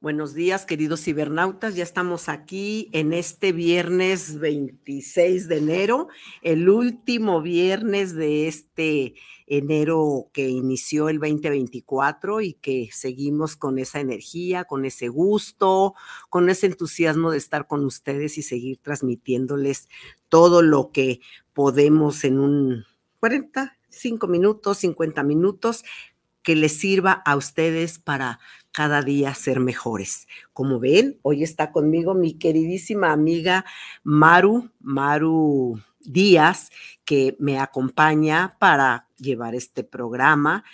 Buenos días, queridos cibernautas. Ya estamos aquí en este viernes 26 de enero, el último viernes de este enero que inició el 2024 y que seguimos con esa energía, con ese gusto, con ese entusiasmo de estar con ustedes y seguir transmitiéndoles todo lo que podemos en un 45 minutos, 50 minutos que les sirva a ustedes para cada día ser mejores. Como ven, hoy está conmigo mi queridísima amiga Maru, Maru Díaz, que me acompaña para llevar este programa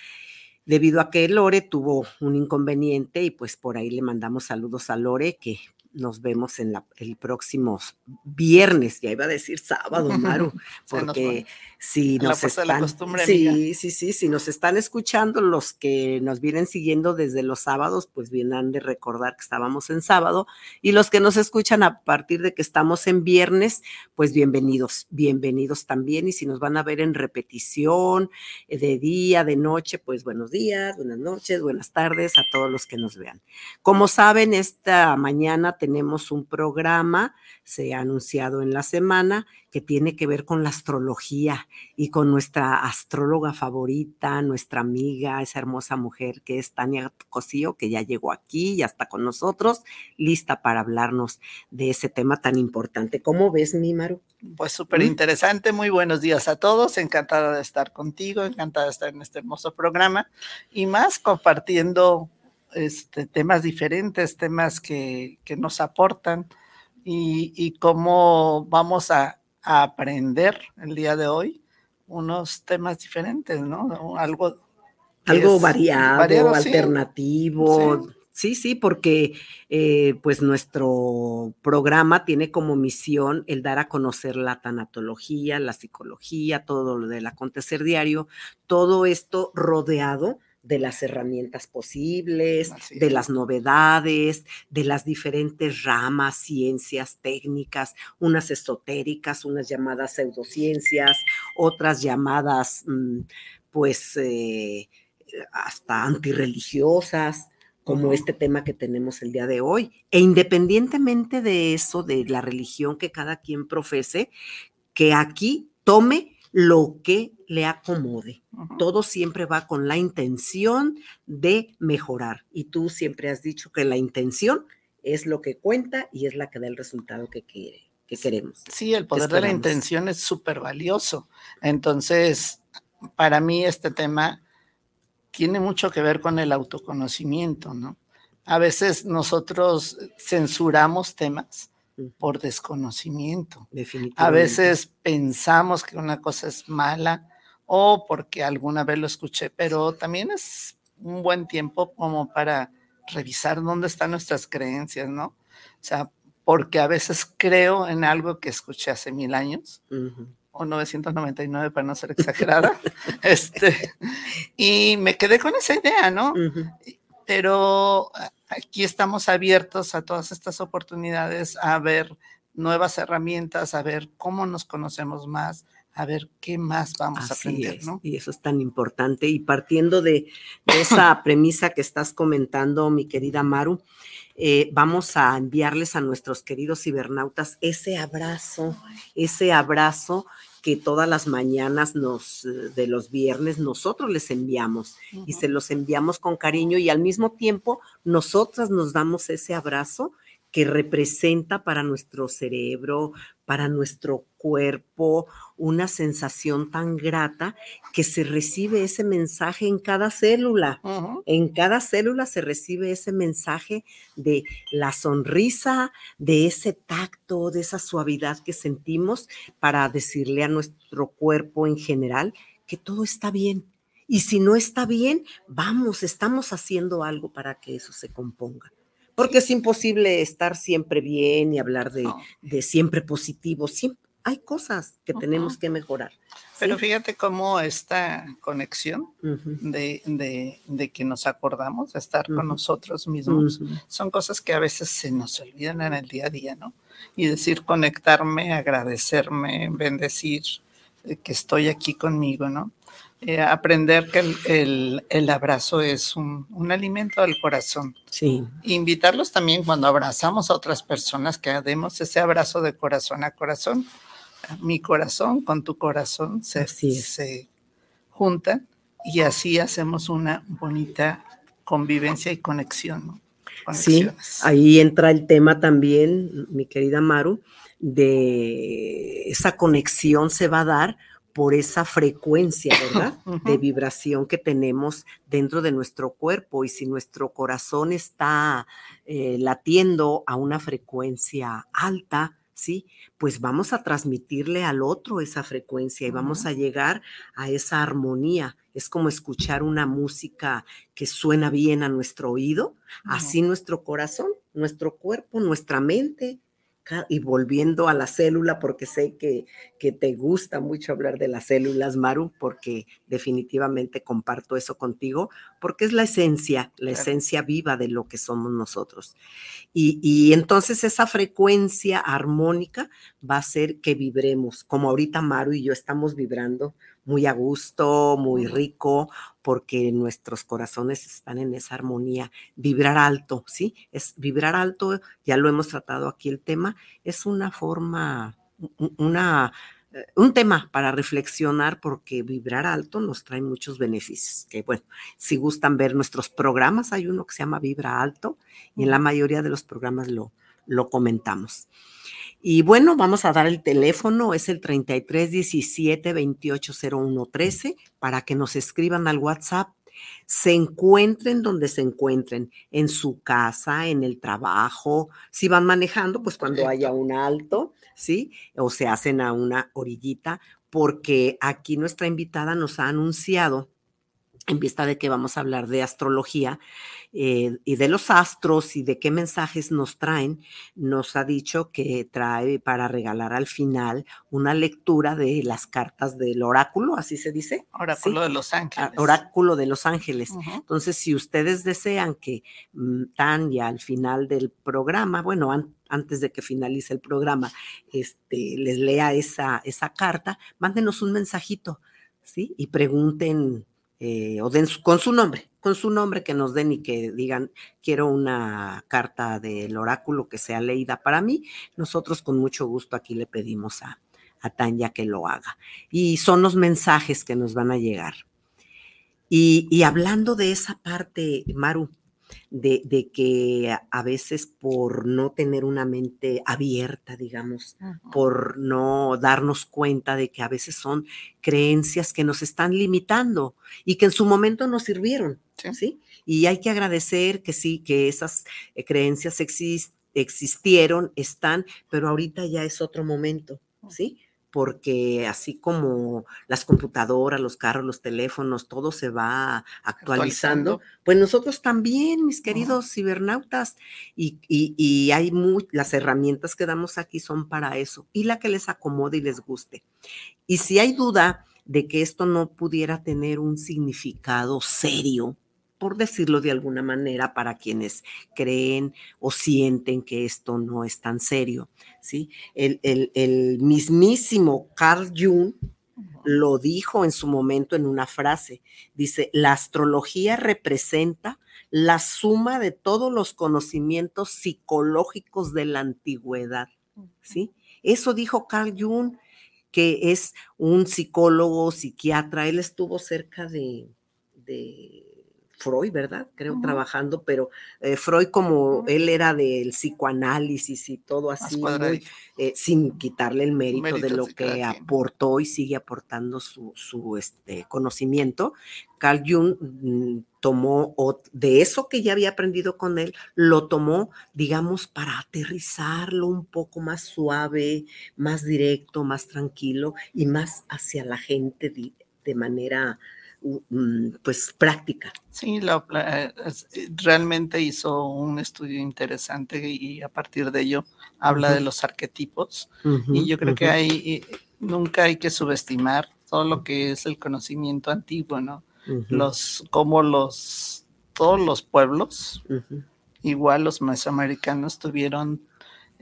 debido a que Lore tuvo un inconveniente y pues por ahí le mandamos saludos a Lore, que nos vemos en el próximo viernes, ya iba a decir sábado, Maru, porque si nos están, sí, sí, sí, si nos están escuchando los que nos vienen siguiendo desde los sábados, pues vienen de recordar que estábamos en sábado y los que nos escuchan a partir de que estamos en viernes, pues bienvenidos, bienvenidos también y si nos van a ver en repetición eh, de día, de noche, pues buenos días, buenas noches, buenas tardes a todos los que nos vean. Como saben, esta mañana tenemos un programa, se ha anunciado en la semana, que tiene que ver con la astrología y con nuestra astróloga favorita, nuestra amiga, esa hermosa mujer que es Tania Cosío, que ya llegó aquí, ya está con nosotros, lista para hablarnos de ese tema tan importante. ¿Cómo ves, Mímaro? Pues súper interesante, muy buenos días a todos, encantada de estar contigo, encantada de estar en este hermoso programa y más compartiendo este, temas diferentes, temas que, nos aportan y, cómo vamos a, aprender el día de hoy unos temas diferentes, ¿no? Algo, algo variado, alternativo. Sí. sí. porque eh, pues nuestro programa tiene como misión el dar a conocer la tanatología, la psicología, todo lo del acontecer diario, todo esto rodeado de las herramientas posibles, de las novedades, de las diferentes ramas, ciencias, técnicas, unas esotéricas, unas llamadas pseudociencias, otras llamadas, mm, pues, eh, hasta antirreligiosas, como este tema que tenemos el día de hoy. E independientemente de eso, de la religión que cada quien profese, que aquí tome lo que le acomode. Todo siempre va con la intención de mejorar. Y tú siempre has dicho que la intención es lo que cuenta y es la que da el resultado que quiere, que queremos. Sí, el poder de la intención es súper valioso. Entonces, para mí este tema tiene mucho que ver con el autoconocimiento, ¿no? A veces nosotros censuramos temas por desconocimiento. A veces pensamos que una cosa es mala o porque alguna vez lo escuché, pero también es un buen tiempo como para revisar dónde están nuestras creencias, ¿no? O sea, porque a veces creo en algo que escuché hace mil años. o 999 para no ser exagerada, este, y me quedé con esa idea, ¿no? Pero aquí estamos abiertos a todas estas oportunidades, a ver nuevas herramientas, a ver cómo nos conocemos más, a ver qué más vamos a aprender, ¿no? Y eso es tan importante. Y partiendo de, esa premisa que estás comentando, mi querida Maru, eh, vamos a enviarles a nuestros queridos cibernautas ese abrazo, ese abrazo que todas las mañanas nos, eh, de los viernes nosotros les enviamos y se los enviamos con cariño y al mismo tiempo nosotras nos damos ese abrazo que representa para nuestro cerebro, para nuestro cuerpo, una sensación tan grata que se recibe ese mensaje en cada célula. En cada célula se recibe ese mensaje de la sonrisa, de ese tacto, de esa suavidad que sentimos para decirle a nuestro cuerpo en general que todo está bien. Y si no está bien, vamos, estamos haciendo algo para que eso se componga porque es imposible estar siempre bien y hablar de, siempre positivo. hay cosas que tenemos que mejorar. Pero fíjate cómo esta conexión de, que nos acordamos de estar con nosotros mismos son cosas que a veces se nos olvidan en el día a día, ¿no? Y decir conectarme, agradecerme, bendecir eh, que estoy aquí conmigo, ¿no? Eh, aprender que el, abrazo es un, alimento del corazón. Sí. Invitarlos también cuando abrazamos a otras personas que demos ese abrazo de corazón a corazón. Mi corazón con tu corazón se, se juntan y así hacemos una bonita convivencia y conexión. Sí, ahí entra el tema también, mi querida Maru, de esa conexión se va a dar por esa frecuencia, ¿verdad? De vibración que tenemos dentro de nuestro cuerpo. Y si nuestro corazón está eh, latiendo a una frecuencia alta, ¿sí? Pues vamos a transmitirle al otro esa frecuencia y vamos a llegar a esa armonía. Es como escuchar una música que suena bien a nuestro oído, así nuestro corazón, nuestro cuerpo, nuestra mente, y volviendo a la célula, porque sé que, que, te gusta mucho hablar de las células, Maru, porque definitivamente comparto eso contigo, porque es la esencia, la esencia viva de lo que somos nosotros. Y, y, entonces esa frecuencia armónica va a hacer que vibremos, como ahorita Maru y yo estamos vibrando muy a gusto, muy rico, porque nuestros corazones están en esa armonía. Vibrar alto, ¿sí? Es vibrar alto, ya lo hemos tratado aquí el tema, es una forma, una, eh, un tema para reflexionar porque vibrar alto nos trae muchos beneficios. Que bueno, si gustan ver nuestros programas, hay uno que se llama Vibra Alto y en la mayoría de los programas lo, lo comentamos. Y bueno, vamos a dar el teléfono, es el 33 17 28 01 13 para que nos escriban al WhatsApp. Se encuentren donde se encuentren, en su casa, en el trabajo, si van manejando, pues cuando haya un alto, ¿sí? O se hacen a una orillita, porque aquí nuestra invitada nos ha anunciado en vista de que vamos a hablar de astrología eh, y de los astros y de qué mensajes nos traen, nos ha dicho que trae para regalar al final una lectura de las cartas del oráculo, así se dice. Oráculo de los Ángeles. Oráculo de los Ángeles. Entonces, si ustedes desean que mm, Tania al final del programa, bueno, antes de que finalice el programa, este, les lea esa, esa carta, mándenos un mensajito, ¿sí? Y pregunten eh, o den con su nombre, con su nombre que nos den y que digan, quiero una carta del oráculo que sea leída para mí, nosotros con mucho gusto aquí le pedimos a, a Tanya que lo haga. Y son los mensajes que nos van a llegar. Y hablando de esa parte, Maru, de, que a veces por no tener una mente abierta, digamos, por no darnos cuenta de que a veces son creencias que nos están limitando y que en su momento nos sirvieron, ¿sí? Y hay que agradecer que sí, que esas eh, creencias existen existieron, están, pero ahorita ya es otro momento, ¿sí? Porque así como las computadoras, los carros, los teléfonos, todo se va actualizando, pues nosotros también, mis queridos cibernautas, y, hay muy, las herramientas que damos aquí son para eso, y la que les acomode y les guste. Y si hay duda de que esto no pudiera tener un significado serio, por decirlo de alguna manera, para quienes creen o sienten que esto no es tan serio. ¿sí? El, el, mismísimo Carl Jung lo dijo en su momento en una frase. Dice, la astrología representa la suma de todos los conocimientos psicológicos de la antigüedad. ¿sí? Eso dijo Carl Jung, que es un psicólogo, psiquiatra. Él estuvo cerca de Freud, ¿verdad? Creo, trabajando, pero eh, Freud como él era del psicoanálisis y todo así, eh, sin quitarle el mérito, de lo que aportó y sigue aportando su, este, conocimiento, Carl Jung mm, tomó de eso que ya había aprendido con él, lo tomó, digamos, para aterrizarlo un poco más suave, más directo, más tranquilo y más hacia la gente de manera pues práctica. Sí, eh, realmente hizo un estudio interesante y a partir de ello habla de los arquetipos. Y yo creo que hay, nunca hay que subestimar todo lo que es el conocimiento antiguo, ¿no? Los, como los, todos los pueblos, igual los mesoamericanos tuvieron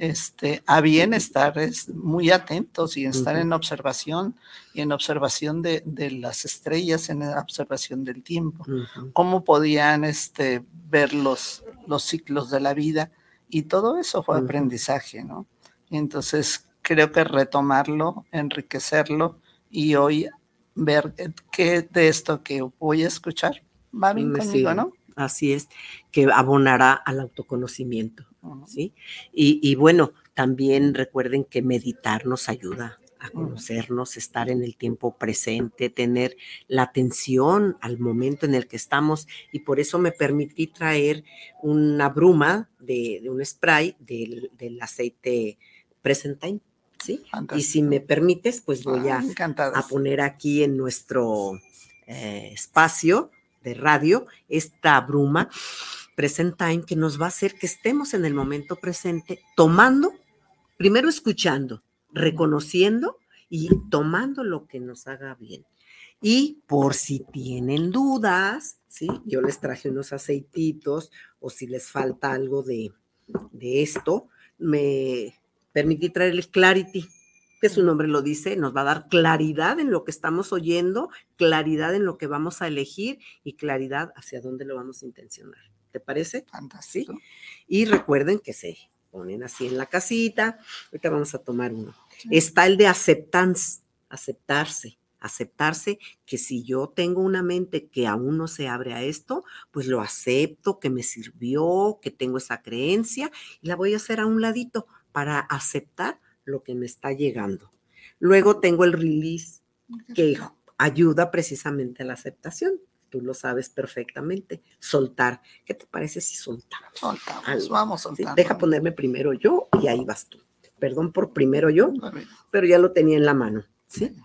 este, a bien estar muy atentos y estar en observación y en observación de, las estrellas, en observación del tiempo, cómo podían este, ver los, los ciclos de la vida y todo eso fue aprendizaje, ¿no? entonces creo que retomarlo, enriquecerlo y hoy ver qué de esto que voy a escuchar va bien conmigo, ¿no? Así es, que abonará al autoconocimiento. ¿Sí? Y, bueno, también recuerden que meditar nos ayuda a conocernos, estar en el tiempo presente, tener la atención al momento en el que estamos. Y por eso me permití traer una bruma de, un spray del, aceite Presentine. ¿sí? Y si me permites, pues voy a, a poner aquí en nuestro eh, espacio de radio esta bruma present time que nos va a hacer que estemos en el momento presente, tomando, primero escuchando, reconociendo y tomando lo que nos haga bien. Y por si tienen dudas, ¿sí? Yo les traje unos aceititos o si les falta algo de, de esto, me permití traerles Clarity, que su nombre lo dice, nos va a dar claridad en lo que estamos oyendo, claridad en lo que vamos a elegir y claridad hacia dónde lo vamos a intencionar. ¿Te parece? Fantástico. Y recuerden que se ponen así en la casita. Ahorita vamos a tomar uno. Está el de aceptance, aceptarse, aceptarse que si yo tengo una mente que aún no se abre a esto, pues lo acepto, que me sirvió, que tengo esa creencia y la voy a hacer a un ladito para aceptar lo que me está llegando. Luego tengo el release que ayuda precisamente a la aceptación tú lo sabes perfectamente, soltar. ¿Qué te parece si soltamos? Soltamos, vamos soltando. Deja ponerme primero yo y ahí vas tú. Perdón por primero yo, pero ya lo tenía en la mano, ¿sí?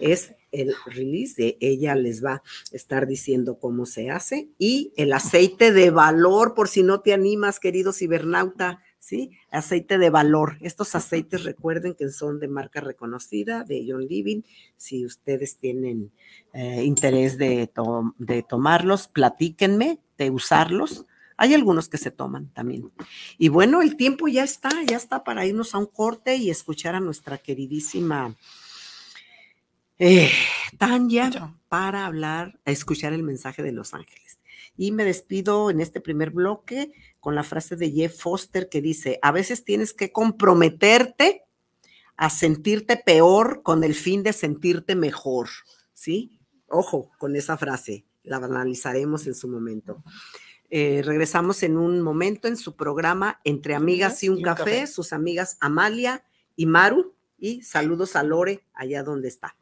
Es el release de ella les va a estar diciendo cómo se hace y el aceite de valor por si no te animas, querido cibernauta, ¿sí? Aceite de valor. Estos aceites recuerden que son de marca reconocida, de John Living. Si ustedes tienen eh, interés de, de tomarlos, platíquenme de usarlos. Hay algunos que se toman también. Y bueno, el tiempo ya está, ya está para irnos a un corte y escuchar a nuestra queridísima eh, Tanya para hablar, escuchar el mensaje de Los Ángeles. Y me despido en este primer bloque con la frase de Jeff Foster que dice, a veces tienes que comprometerte a sentirte peor con el fin de sentirte mejor, ¿sí? Ojo con esa frase, la analizaremos en su momento. Eh, regresamos en un momento en su programa Entre Amigas y un, café, sus amigas Amalia y Maru, y saludos a Lore allá donde está.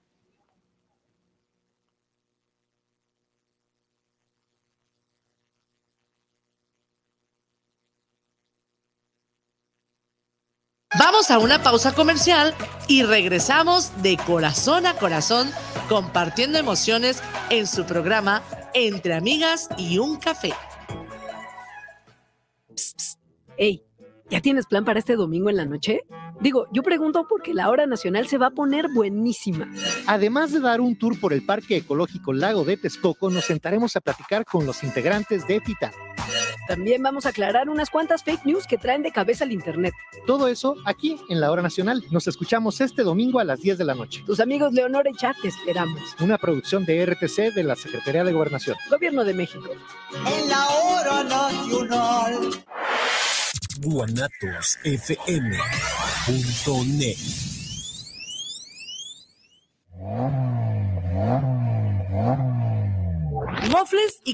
Vamos a una pausa comercial y regresamos de corazón a corazón compartiendo emociones en su programa Entre Amigas y un Café. Ey, ¿ya tienes plan para este domingo en la noche? Digo, yo pregunto porque la hora nacional se va a poner buenísima. Además de dar un tour por el Parque Ecológico Lago de Texcoco, nos sentaremos a platicar con los integrantes de Titan. También vamos a aclarar unas cuantas fake news que traen de cabeza al Internet. Todo eso aquí en la hora nacional. Nos escuchamos este domingo a las 10 de la noche. Tus amigos Leonora y Chat te esperamos. Una producción de RTC de la Secretaría de Gobernación. Gobierno de México. En la hora nacional. guanatosfm.net Mofles y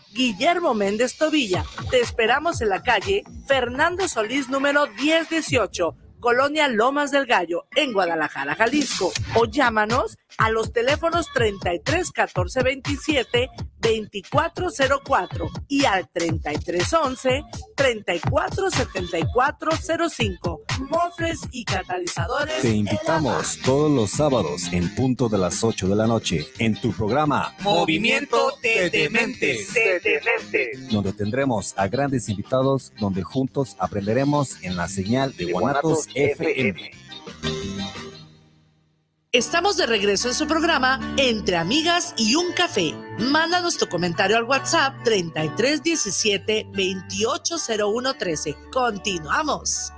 Guillermo Méndez Tobilla. Te esperamos en la calle Fernando Solís número 1018, Colonia Lomas del Gallo, en Guadalajara, Jalisco. O llámanos a los teléfonos 33 14 27 2404 y al 3311 347405. Mofres y catalizadores. Te invitamos todos los sábados en punto de las 8 de la noche en tu programa Movimiento de Dementes. donde tendremos a grandes invitados donde juntos aprenderemos en la señal de Guanatos FM. Estamos de regreso en su programa Entre Amigas y un Café. Mándanos tu comentario al WhatsApp 3317 280113. Continuamos.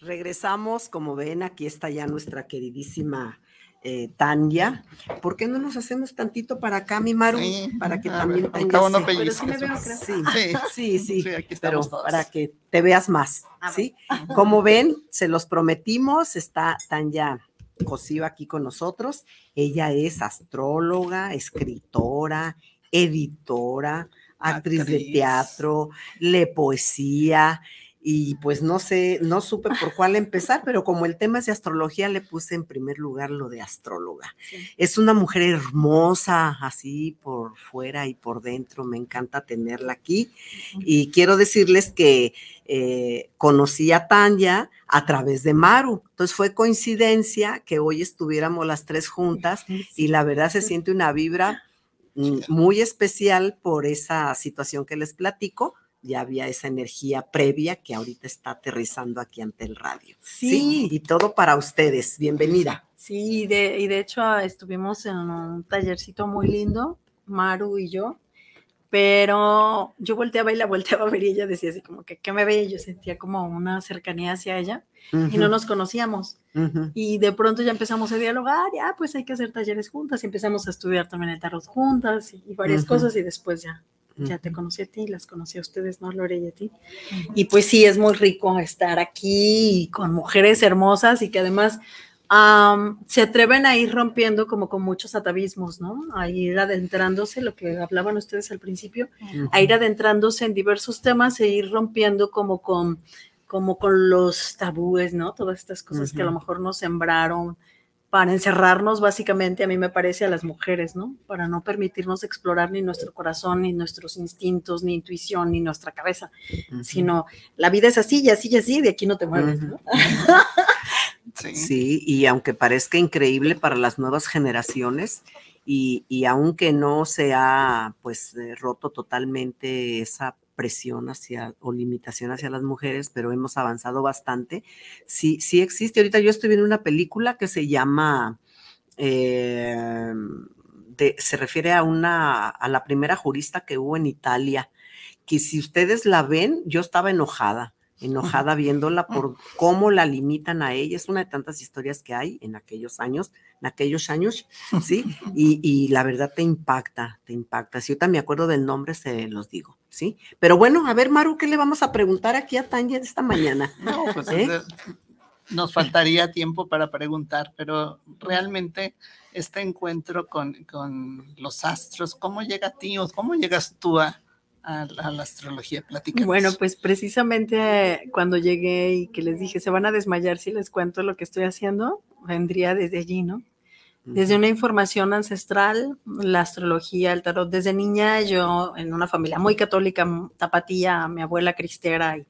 Regresamos, como ven, aquí está ya nuestra queridísima eh, Tania. ¿Por qué no nos hacemos tantito para acá, mi Maru? Sí, para que también tengas- no sí, sí me veo, creo. Sí. Sí, sí, aquí pero todos. para que te veas más, ¿sí? Como ven, se los prometimos, está Tania Cosío aquí con nosotros. Ella es astróloga, escritora, editora, actriz, de Actriz. teatro, lee poesía. Y pues no sé, no supe por cuál empezar, pero como el tema es de astrología, le puse en primer lugar lo de astróloga. Es una mujer hermosa, así por fuera y por dentro. Me encanta tenerla aquí. Y quiero decirles que eh, conocí a Tanya a través de Maru. Entonces fue coincidencia que hoy estuviéramos las tres juntas y la verdad se siente una vibra muy especial por esa situación que les platico. Ya había esa energía previa que ahorita está aterrizando aquí ante el radio. Sí. Y todo para ustedes. Bienvenida. Sí, y de, y de hecho ah, estuvimos en un tallercito muy lindo, Maru y yo, pero yo volteaba y la volteaba a ver y ella decía así como que, ¿qué me veía? Yo sentía como una cercanía hacia ella y no nos conocíamos. Y de pronto ya empezamos a dialogar, ya pues hay que hacer talleres juntas y empezamos a estudiar también el tarot juntas y, y varias cosas y después ya, ya te conocí a ti, las conocí a ustedes, ¿no, Lore y a ti? Y pues sí, es muy rico estar aquí con mujeres hermosas y que además se atreven a ir rompiendo como con muchos atavismos, ¿no? A ir adentrándose, lo que hablaban ustedes al principio, a ir adentrándose en diversos temas e ir rompiendo como con como con los tabúes, ¿no? Todas estas cosas que a lo mejor nos sembraron para encerrarnos básicamente, a mí me parece, a las mujeres, ¿no? Para no permitirnos explorar ni nuestro corazón, ni nuestros instintos, ni intuición, ni nuestra cabeza, sino la vida es así y así y así, de aquí no te mueves, ¿no? Sí. Sí, y aunque parezca increíble para las nuevas generaciones, y, y aunque no se ha pues eh, roto totalmente esa presión hacia o limitación hacia las mujeres, pero hemos avanzado bastante. Sí, sí existe. Ahorita yo estoy viendo una película que se llama, eh, se refiere a una, a la primera jurista que hubo en Italia, que si ustedes la ven, yo estaba enojada, enojada viéndola por cómo la limitan a ella. Es una de tantas historias que hay en aquellos años, en aquellos años, ¿sí? Y, y la verdad te impacta, te impacta. Si yo también me acuerdo del nombre, se los digo, ¿sí? Pero bueno, a ver, Maru, ¿qué le vamos a preguntar aquí a Tanya esta mañana? No, pues ¿Eh? eh, nos faltaría tiempo para preguntar, pero realmente este encuentro con, con los astros, ¿cómo llega a ti o cómo llegas tú a, a, a la astrología? Platícanos. Bueno, pues precisamente cuando llegué y que les dije, se van a desmayar si les cuento lo que estoy haciendo, vendría desde allí, ¿no? Desde una información ancestral, la astrología, el tarot. Desde niña yo, en una familia muy católica, tapatía, mi abuela cristera, y,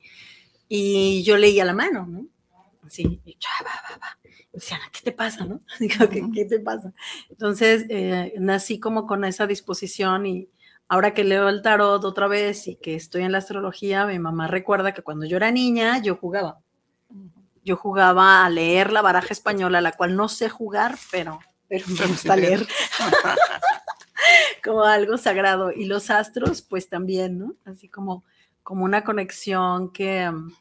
y yo leía la mano, ¿no? Así, y ya, va, va, decían, ¿qué te pasa, no? Digo, ¿qué, qué te pasa? Entonces, eh, nací como con esa disposición y ahora que leo el tarot otra vez y que estoy en la astrología, mi mamá recuerda que cuando yo era niña, yo jugaba. Yo jugaba a leer la baraja española, la cual no sé jugar, pero, pero me gusta leer como algo sagrado. Y los astros, pues también, ¿no? Así como, como una conexión que um,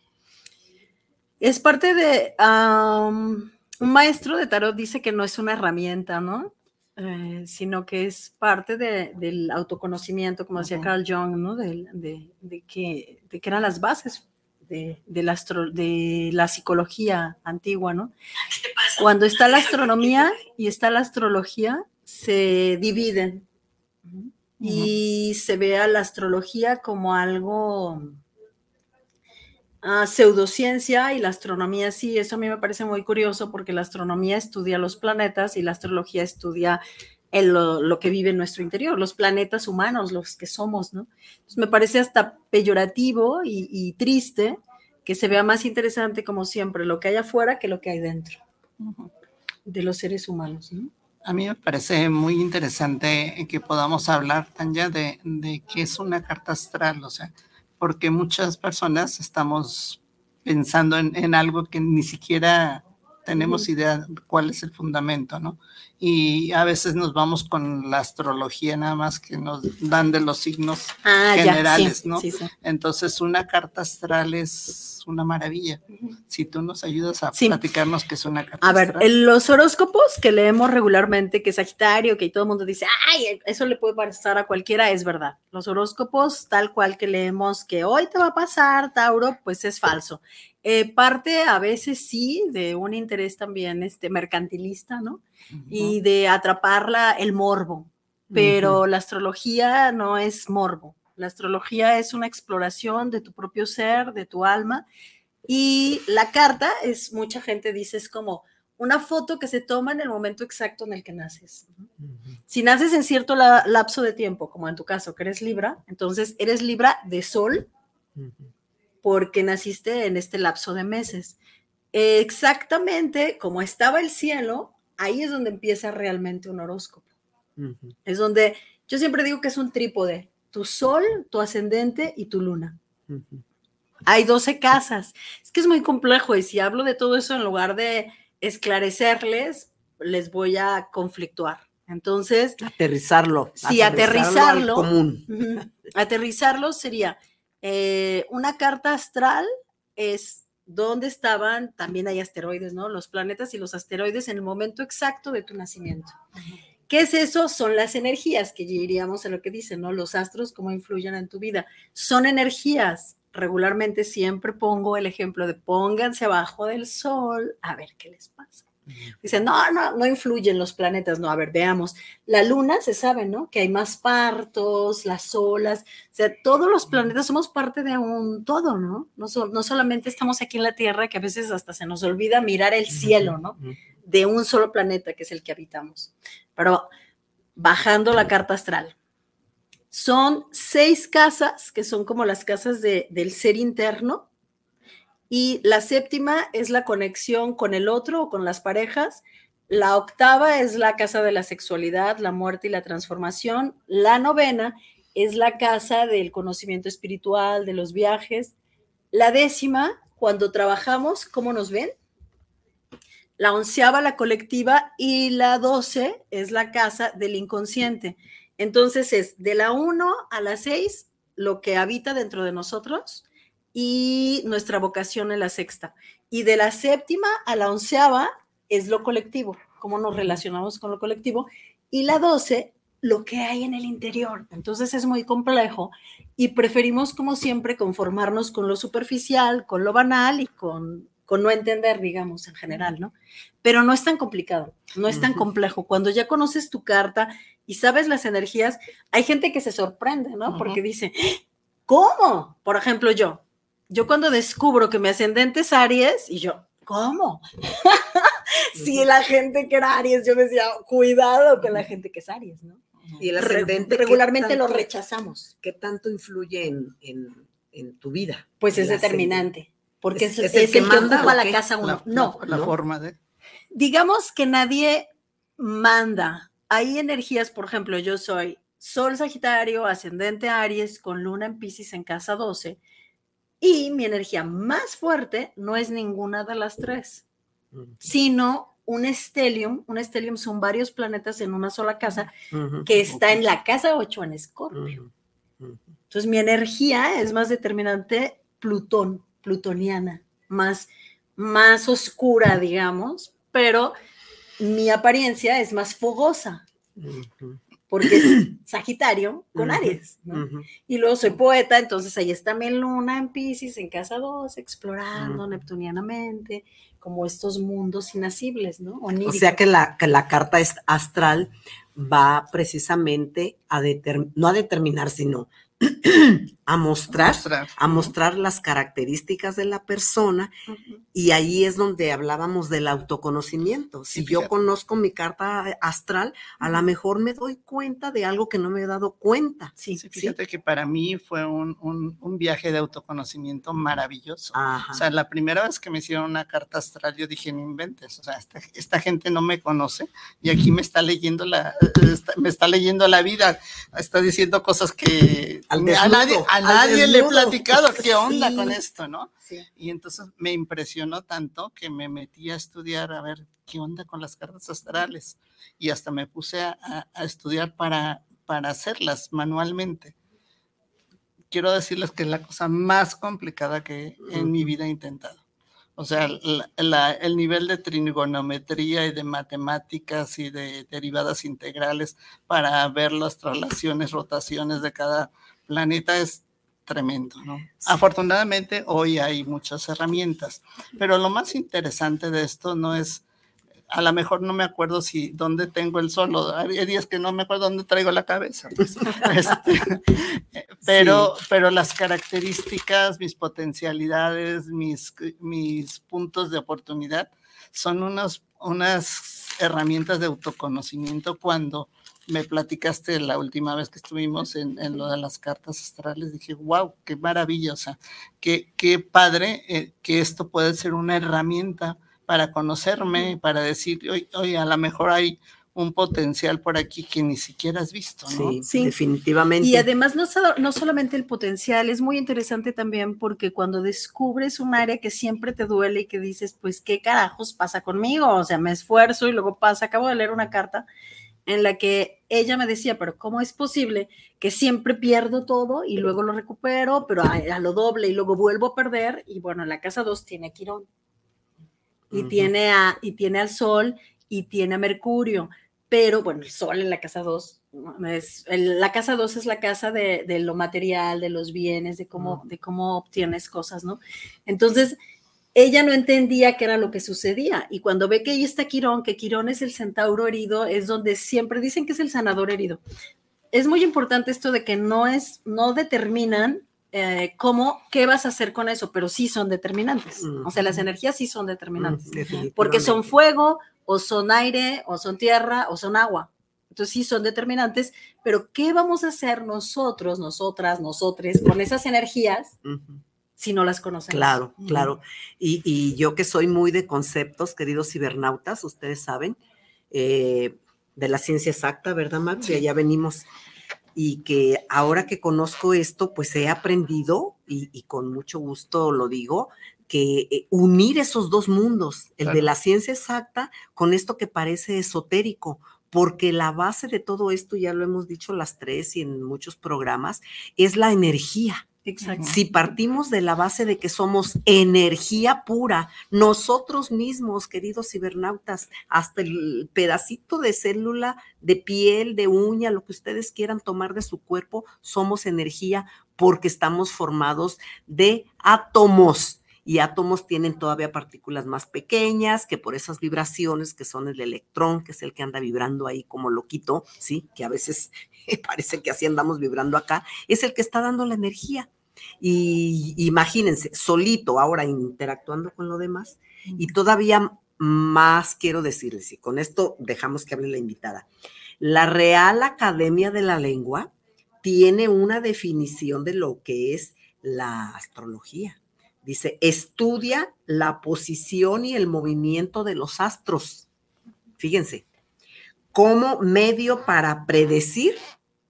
es parte de... um, un maestro de tarot dice que no es una herramienta, ¿no? Eh, sino que es parte de- del autoconocimiento, como decía Ujú. Carl Jung, ¿no? De, de- de que, de que eran las bases de, de la astro- de la psicología antigua, ¿no? Cuando está la astronomía y está la astrología, se dividen y se ve a la astrología como algo ah, pseudociencia y la astronomía sí, eso a mí me parece muy curioso porque la astronomía estudia los planetas y la astrología estudia el- lo, lo que vive en nuestro interior, los planetas humanos, los que somos, ¿no? Entonces me parece hasta peyorativo y, y triste que se vea más interesante, como siempre, lo que hay afuera que lo que hay dentro de los seres humanos, ¿no? A mí me parece muy interesante que podamos hablar, Tanya, de, de qué es una carta astral, o sea, porque muchas personas estamos pensando en, algo que ni siquiera tenemos idea cuál es el fundamento, ¿no? Y a veces nos vamos con la astrología nada más que nos dan de los signos Ah, generales, sí, ¿no? sí, sí. Entonces, una carta astral es una maravilla. Si tú nos ayudas a platicarnos qué es una carta A ver, astral. los horóscopos que leemos regularmente, que Sagitario, que todo el mundo dice, ay, eso le puede pasar a cualquiera, es verdad. Los horóscopos, tal cual que leemos que hoy te va a pasar, Tauro, pues es falso. Eh, parte a veces sí de un interés también este, mercantilista, ¿no? Y de atraparla el morbo, pero la astrología no es morbo. La astrología es una exploración de tu propio ser, de tu alma. Y la carta es, mucha gente dice, es como una foto que se toma en el momento exacto en el que naces. Si naces en cierto la- lapso de tiempo, como en tu caso, que eres Libra, entonces eres Libra de Sol porque naciste en este lapso de meses. Exactamente como estaba el cielo, ahí es donde empieza realmente un horóscopo. Es donde yo siempre digo que es un trípode, tu sol, tu ascendente y tu luna. Hay 12 casas. Es que es muy complejo y si hablo de todo eso en lugar de esclarecerles, les voy a conflictuar. Entonces, Aterrizarlo. Sí, aterrizarlo. común. Aterrizarlo sería eh, una carta astral es dónde estaban, también hay asteroides, ¿no? Los planetas y los asteroides en el momento exacto de tu nacimiento. ¿Qué es eso? Son las energías, que ya iríamos a lo que dicen, ¿no? Los astros, cómo influyen en tu vida. Son energías. Regularmente siempre pongo el ejemplo de pónganse abajo del sol a ver qué les pasa. Dicen, no, no, no influyen los planetas. No, a ver, veamos. La luna se sabe, ¿no? Que hay más partos, las olas. O sea, todos los planetas somos parte de un todo, ¿no? No, so- no solamente estamos aquí en la Tierra, que a veces hasta se nos olvida mirar el cielo, ¿no? De un solo planeta, que es el que habitamos. Pero bajando la carta astral. Son seis casas, que son como las casas de- del ser interno, y la séptima es la conexión con el otro o con las parejas. La octava es la casa de la sexualidad, la muerte y la transformación. La novena es la casa del conocimiento espiritual, de los viajes. La décima, cuando trabajamos, ¿cómo nos ven? La onceava, la colectiva, y la doce es la casa del inconsciente. Entonces es de la 1 a la 6 lo que habita dentro de nosotros y nuestra vocación en la sexta. Y de la séptima a la onceava es lo colectivo, cómo nos relacionamos con lo colectivo. Y la doce, lo que hay en el interior. Entonces es muy complejo y preferimos, como siempre, conformarnos con lo superficial, con lo banal y con, con no entender, digamos, en general, ¿no? Pero no es tan complicado, no es tan complejo. Cuando ya conoces tu carta y sabes las energías, hay gente que se sorprende, ¿no? Porque dice, ¿cómo? Por ejemplo, yo, yo cuando descubro que mi ascendente es Aries, y yo, ¿cómo? si la gente que era Aries, yo decía, cuidado con la gente que es Aries, ¿no? Y el ascendente. regularmente lo rechazamos. ¿Qué tanto influye en, en, en tu vida? Pues es determinante, porque es, ¿Es es el que manda ocupa la casa uno. La, no, la ¿no? forma de. digamos que nadie manda. Hay energías, por ejemplo, yo soy Sol Sagitario, ascendente Aries, con Luna en Pisces en casa 12, y mi energía más fuerte no es ninguna de las tres, sino un stellium. Un stellium son varios planetas en una sola casa que está en la casa 8 en Escorpio. ujú. Entonces, mi energía es más determinante Plutón, plutoniana, más, más oscura, digamos, pero mi apariencia es más fogosa, Ujú, porque es Sagitario con Aries. ¿no? Y luego soy poeta, entonces ahí está mi luna en Pisces, en casa 2, explorando neptunianamente, como estos mundos inacibles, ¿no? O Oníricos. sea que la, que la carta es- astral va precisamente a determinar, no a determinar, sino a mostrar, Mostrar. a mostrar las características de la persona Ujú. y ahí es donde hablábamos del autoconocimiento. Si Sí, yo fíjate. conozco mi carta astral, a lo mejor me doy cuenta de algo que no me he dado cuenta. Sí, Sí, fíjate que para mí fue un, un- un viaje de autoconocimiento maravilloso. Ajá. O sea, la primera vez que me hicieron una carta astral, yo dije, no inventes, o sea, esta, esta gente no me conoce y aquí me está leyendo la, está- me está leyendo la vida, está diciendo cosas que Al a desnudo, nadie, a nadie le he desnudo. platicado, ¿qué onda Sí. con esto, no? sí. Y entonces me impresionó tanto que me metí a estudiar a ver qué onda con las cartas astrales y hasta me puse a, a- a estudiar para, para hacerlas manualmente. Quiero decirles que es la cosa más complicada que en mi vida he intentado. O sea, la- la- el nivel de trigonometría y de matemáticas y de derivadas integrales para ver las traslaciones, rotaciones de cada planeta es tremendo, ¿no? Afortunadamente hoy hay muchas herramientas, pero lo más interesante de esto no es, a lo mejor no me acuerdo si dónde tengo el sol, o hay días que no me acuerdo dónde traigo la cabeza, pues, este, pero, pero las características, mis potencialidades, mis, mis puntos de oportunidad son unos, unas herramientas de autoconocimiento cuando me platicaste la última vez que estuvimos en, en lo de las cartas astrales, dije, wow, qué maravilla, o sea, qué, qué padre eh, que esto puede ser una herramienta para conocerme, para decir, oye, oye, a lo mejor hay un potencial por aquí que ni siquiera has visto, ¿no? Sí, Sí. definitivamente. Y además no, no solamente el potencial, es muy interesante también porque cuando descubres un área que siempre te duele y que dices, pues, ¿qué carajos pasa conmigo? O sea, me esfuerzo y luego pasa. Acabo de leer una carta en la que ella me decía, pero ¿cómo es posible que siempre pierdo todo y luego lo recupero, pero a, a lo doble y luego vuelvo a perder? Y bueno, en la casa 2 tiene a Quirón y, tiene a, y tiene al Sol y tiene a Mercurio, pero bueno, el Sol en la casa 2 es, el- la casa 2 es la casa de, de lo material, de los bienes, de cómo, de cómo obtienes cosas, ¿no? Entonces, ella no entendía qué era lo que sucedía. Y cuando ve que ahí está Quirón, que Quirón es el centauro herido, es donde siempre dicen que es el sanador herido. Es muy importante esto de que no es, no determinan eh, cómo, qué vas a hacer con eso, pero sí son determinantes. O sea, las energías sí son determinantes. Porque son fuego, o son aire, o son tierra, o son agua. Entonces sí son determinantes, pero ¿qué vamos a hacer nosotros, nosotras, nosotres con esas energías Ujú. Si no las conocemos? Claro, claro. Y, y yo que soy muy de conceptos, queridos cibernautas, ustedes saben, eh, de la ciencia exacta, ¿verdad, Max? Y allá venimos. Y que ahora que conozco esto, pues he aprendido, y, y con mucho gusto lo digo, que eh, unir esos dos mundos, el de la ciencia exacta con esto que parece esotérico, porque la base de todo esto, ya lo hemos dicho las tres y en muchos programas, es la energía. Exacto. Si partimos de la base de que somos energía pura, nosotros mismos, queridos cibernautas, hasta el pedacito de célula, de piel, de uña, lo que ustedes quieran tomar de su cuerpo, somos energía porque estamos formados de átomos y átomos tienen todavía partículas más pequeñas que por esas vibraciones que son el electrón, que es el que anda vibrando ahí como loquito, ¿sí? Que a veces parece que así andamos vibrando acá, es el que está dando la energía. Y imagínense, solito ahora interactuando con lo demás. Y todavía más quiero decirles, y con esto dejamos que hable la invitada. La Real Academia de la Lengua tiene una definición de lo que es la astrología. Dice, estudia la posición y el movimiento de los astros. Fíjense, como medio para predecir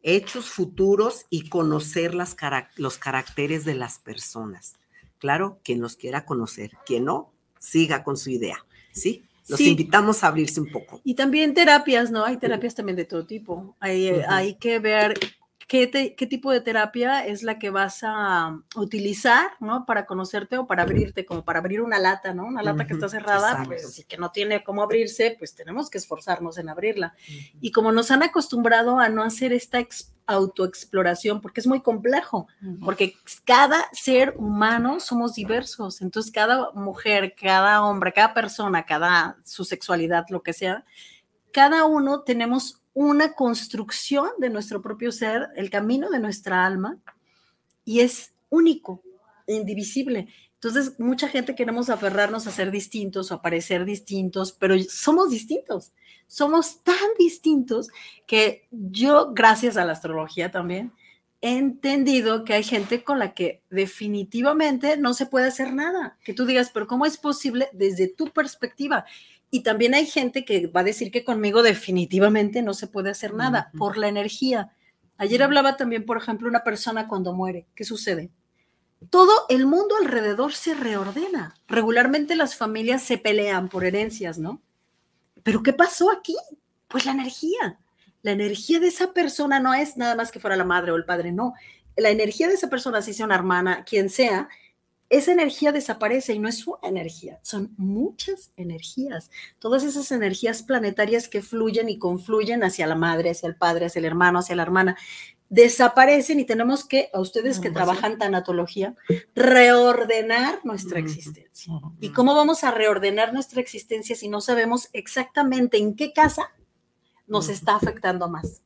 hechos futuros y conocer las los caracteres de las personas. Claro, quien los quiera conocer, quien no, siga con su idea, ¿sí? Los Sí. invitamos a abrirse un poco. Y también terapias, ¿no? Hay terapias también de todo tipo. Hay, eh, hay que ver qué, te- qué tipo de terapia es la que vas a utilizar, ¿no? Para conocerte o para abrirte, como para abrir una lata, ¿no? Una lata que Ujú, está cerrada, exacto. pues y que no tiene cómo abrirse, pues tenemos que esforzarnos en abrirla. Y como nos han acostumbrado a no hacer esta ex- autoexploración, porque es muy complejo, porque cada ser humano somos diversos, entonces cada mujer, cada hombre, cada persona, cada su sexualidad, lo que sea, cada uno tenemos una construcción de nuestro propio ser, el camino de nuestra alma, y es único, indivisible. Entonces, mucha gente queremos aferrarnos a ser distintos o a parecer distintos, pero somos distintos. Somos tan distintos que yo, gracias a la astrología también, he entendido que hay gente con la que definitivamente no se puede hacer nada. Que tú digas, pero ¿cómo es posible desde tu perspectiva? Y también hay gente que va a decir que conmigo definitivamente no se puede hacer nada por la energía. Ayer hablaba también, por ejemplo, una persona cuando muere. ¿Qué sucede? Todo el mundo alrededor se reordena. Regularmente las familias se pelean por herencias, ¿no? Pero ¿qué pasó aquí? Pues la energía. La energía de esa persona no es nada más que fuera la madre o el padre, no. La energía de esa persona, si sea una hermana, quien sea, esa energía desaparece y no es una energía, son muchas energías. Todas esas energías planetarias que fluyen y confluyen hacia la madre, hacia el padre, hacia el hermano, hacia la hermana, desaparecen y tenemos que, a ustedes que trabajan tanatología, reordenar nuestra existencia. ¿Y cómo vamos a reordenar nuestra existencia si no sabemos exactamente en qué casa nos está afectando más?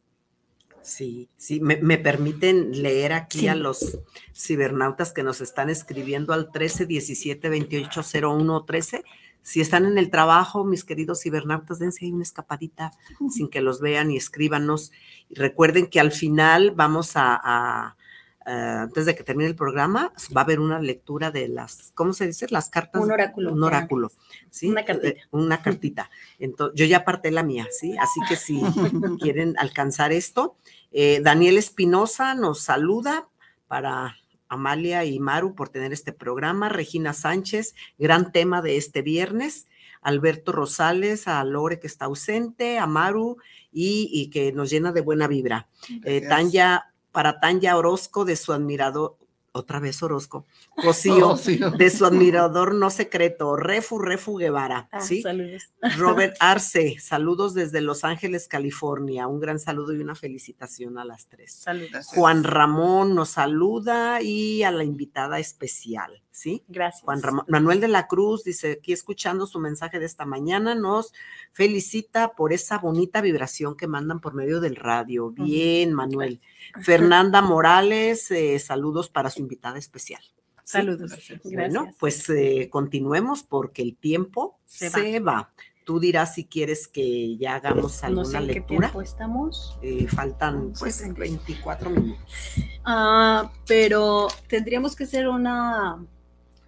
Sí, sí, me, me permiten leer aquí Sí. a los cibernautas que nos están escribiendo al 13 17 28 01 13. Si están en el trabajo, mis queridos cibernautas, dense ahí una escapadita sin que los vean y escríbanos. Y recuerden que al final vamos a, a- a- antes de que termine el programa, va a haber una lectura de las, ¿cómo se dice? Las cartas. Un oráculo. Un oráculo, ¿sí? Una cartita. Eh, Una cartita. Entonces, yo ya aparté la mía, ¿sí? Así que si quieren alcanzar esto, eh, Daniel Espinosa nos saluda para Amalia y Maru por tener este programa. Regina Sánchez, gran tema de este viernes. Alberto Rosales, a Lore que está ausente, a Maru y, y que nos llena de buena vibra. Eh. Tanya, para Tanya Orozco, de su admirador, otra vez Orozco, Cosío, Oh, sí. de su admirador no secreto, Refu, Refu Guevara, Ah, ¿sí? Saludos. Robert Arce, saludos desde Los Ángeles, California. Un gran saludo y una felicitación a las tres. Saludos. Juan Ramón nos saluda y a la invitada especial, ¿sí? Gracias. Juan Ramón, Manuel de la Cruz dice, aquí escuchando su mensaje de esta mañana, nos felicita por esa bonita vibración que mandan por medio del radio. Bien, Manuel. Fernanda Morales, eh, saludos para su invitada especial. ¿sí? Saludos. Gracias. Bueno, pues eh, continuemos porque el tiempo Se se, va. va. Tú dirás si quieres que ya hagamos no alguna sé en qué lectura. tiempo estamos. Eh, faltan pues 30. 24 minutos. Ah, pero tendríamos que hacer una,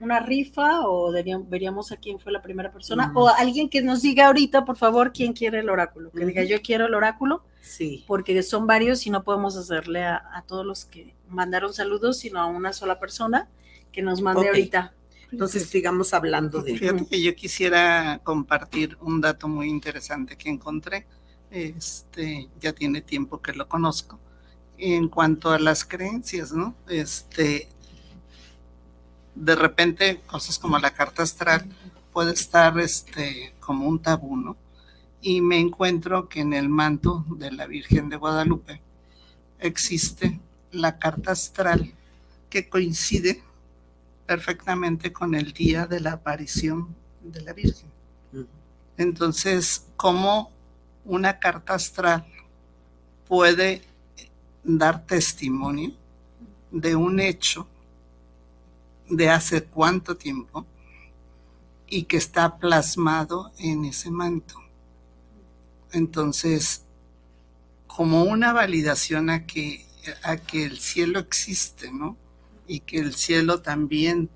una rifa o deberíamos- veríamos a quién fue la primera persona Ujú. o alguien que nos diga ahorita, por favor, quién quiere el oráculo. Que diga yo quiero el oráculo, Sí. porque son varios y no podemos hacerle a, a todos los que mandaron saludos, sino a una sola persona que nos mande Ok. ahorita. Entonces sigamos hablando de... Fíjate que yo quisiera compartir un dato muy interesante que encontré. este, ya tiene tiempo que lo conozco. En cuanto a las creencias, ¿no? Este, de repente cosas como la carta astral puede estar este, como un tabú, ¿no? Y me encuentro que en el manto de la Virgen de Guadalupe existe la carta astral que coincide perfectamente con el día de la aparición de la Virgen. Entonces, ¿cómo una carta astral puede dar testimonio de un hecho de hace cuánto tiempo y que está plasmado en ese manto? Entonces, como una validación a que, a que el cielo existe, ¿no? Y que el cielo también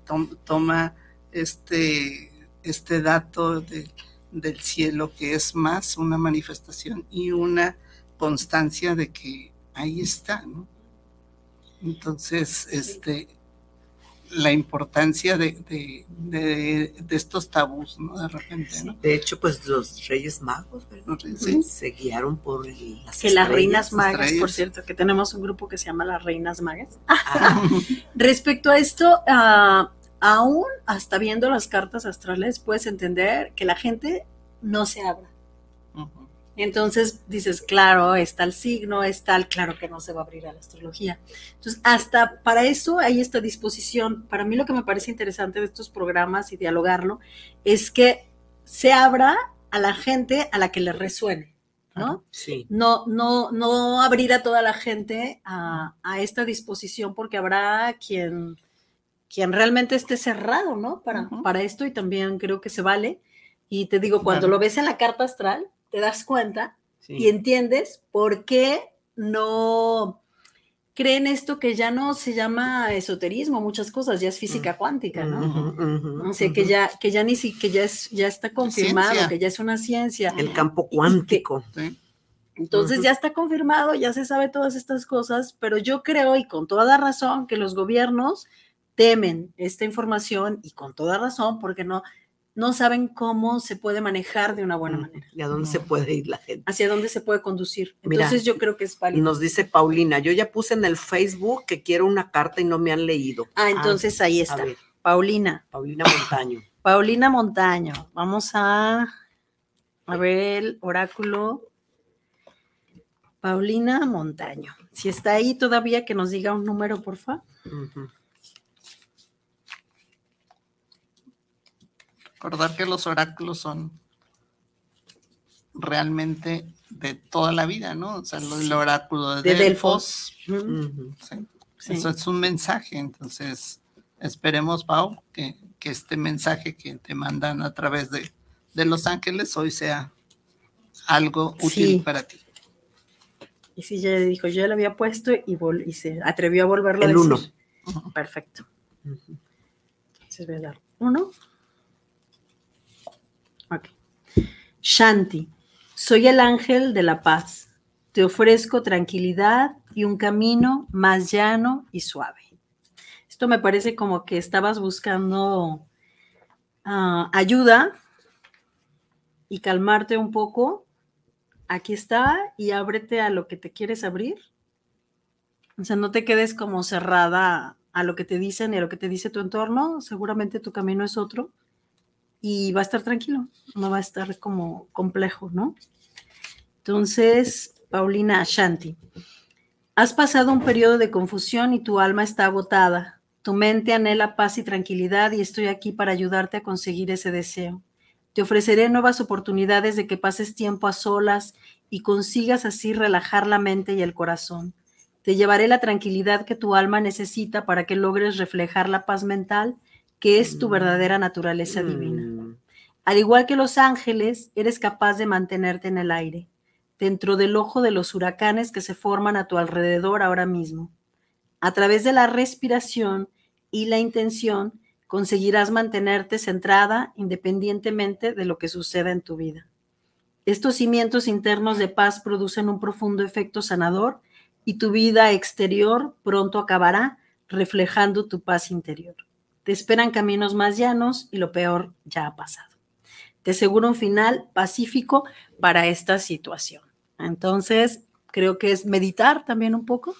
toma este, este dato de, del cielo que es más una manifestación y una constancia de que ahí está, ¿no? Entonces, este, la importancia de, de, de, estos tabús, ¿no? De repente, ¿no? De hecho, pues los reyes magos, ¿sí? Se guiaron por las Que las reinas magas, por cierto, que tenemos un grupo que se llama las reinas magas. Ah. Respecto a esto, uh, aún hasta viendo las cartas astrales, puedes entender que la gente no se abra. Entonces dices, claro, está el signo, es tal, claro que no se va a abrir a la astrología. Entonces, hasta para eso hay esta disposición. Para mí lo que me parece interesante de estos programas y dialogarlo es que se abra a la gente a la que le resuene, ¿no? Sí. No, no, no abrir a toda la gente a, a esta disposición porque habrá quien quien realmente esté cerrado, ¿no? Para, para esto y también creo que se vale. Y te digo, cuando lo ves en la carta astral, te das cuenta y entiendes por qué no creen esto que ya no se llama esoterismo, muchas cosas, ya es física cuántica, ¿no? o sea, que ya, que ya ni si, que ya es, ya está confirmado, que ya es una ciencia. El campo cuántico. Entonces ya está confirmado, ya se sabe todas estas cosas, pero yo creo, y con toda razón, que los gobiernos temen esta información y con toda razón, porque no, no saben cómo se puede manejar de una buena manera. ¿Y a dónde se puede ir la gente? Hacia dónde se puede conducir. Entonces yo creo que es válido. Nos dice Paulina, yo ya puse en el Facebook que quiero una carta y no me han leído. Ah, entonces ahí está. Paulina. Paulina Montaño. Paulina Montaño. Vamos a, a ver el oráculo. Paulina Montaño. Si está ahí todavía, que nos diga un número, por favor. Recordar que los oráculos son realmente de toda la vida, ¿no? O sea, el oráculo de, Delfos. Eso es un mensaje, entonces esperemos, Pau, que, este mensaje que te mandan a través de, Los Ángeles hoy sea algo útil para ti. Y si ya dijo, yo lo había puesto y, se atrevió a volverlo a decir. uno. Perfecto. Entonces voy a dar uno. Shanti, soy el ángel de la paz. Te ofrezco tranquilidad y un camino más llano y suave. Esto me parece como que estabas buscando ah, ayuda y calmarte un poco. Aquí está y ábrete a lo que te quieres abrir. O sea, no te quedes como cerrada a lo que te dicen y a lo que te dice tu entorno. Seguramente tu camino es otro y va a estar tranquilo, no va a estar como complejo, ¿no? Entonces, Paulina Ashanti, has pasado un periodo de confusión y tu alma está agotada. Tu mente anhela paz y tranquilidad y estoy aquí para ayudarte a conseguir ese deseo. Te ofreceré nuevas oportunidades de que pases tiempo a solas y consigas así relajar la mente y el corazón. Te llevaré la tranquilidad que tu alma necesita para que logres reflejar la paz mental que es tu verdadera naturaleza divina. Al igual que los ángeles, eres capaz de mantenerte en el aire, dentro del ojo de los huracanes que se forman a tu alrededor ahora mismo. A través de la respiración y la intención, conseguirás mantenerte centrada independientemente de lo que suceda en tu vida. Estos cimientos internos de paz producen un profundo efecto sanador y tu vida exterior pronto acabará reflejando tu paz interior. Te esperan caminos más llanos y lo peor ya ha pasado. Te aseguro un final pacífico para esta situación. Entonces, creo que es meditar también un poco.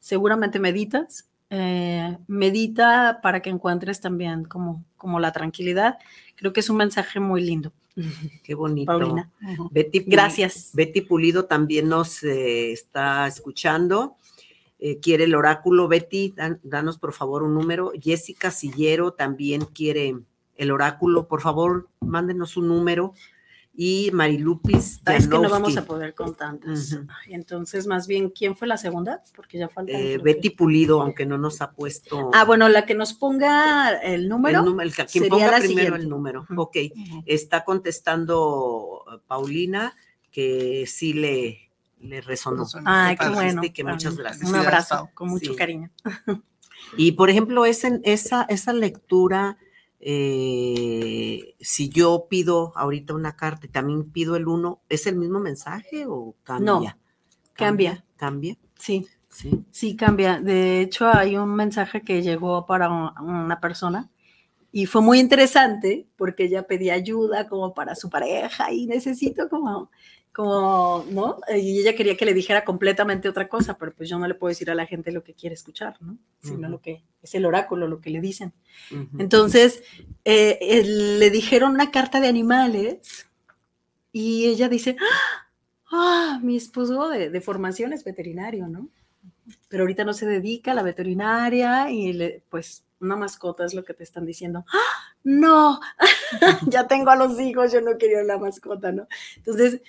Seguramente meditas. eh, medita para que encuentres también como, como la tranquilidad. Creo que es un mensaje muy lindo. Qué bonito. Paulina. Betty Gracias. Betty Pulido también nos eh, está escuchando. Eh, quiere el oráculo. Betty, dan- danos por favor un número. Jessica Sillero también quiere el oráculo. Por favor, mándenos un número. Y Marilupis Ah, es que no vamos a poder con tantas. Entonces, más bien, ¿quién fue la segunda? Porque ya falta. Eh, Betty Pulido, aunque no nos ha puesto. Ah, bueno, la que nos ponga el número. El número, el que- quien sería ponga la primero siguiente. el número. Ok. Está contestando eh, Paulina que sí le, le resonó. Ay, Qué bueno. Que muchas gracias. Un abrazo, con mucho Sí. cariño. Y por ejemplo, esa, esa lectura, eh, si yo pido ahorita una carta y también pido el uno, ¿es el mismo mensaje o cambia? cambia. Cambia. Sí, Sí. sí, cambia. De hecho, hay un mensaje que llegó para un- una persona y fue muy interesante porque ella pedía ayuda como para su pareja y necesito como, como, ¿no? Y ella quería que le dijera completamente otra cosa, pero pues yo no le puedo decir a la gente lo que quiere escuchar, ¿no? Sino lo que es el oráculo, lo que le dicen. Entonces, eh, eh, le dijeron una carta de animales y ella dice, ah, mi esposo de, de formación es veterinario, ¿no? Pero ahorita no se dedica a la veterinaria y le- pues una mascota es lo que te están diciendo. ¡Ah! No, ya tengo a los hijos, yo no quería la mascota, ¿no? Entonces,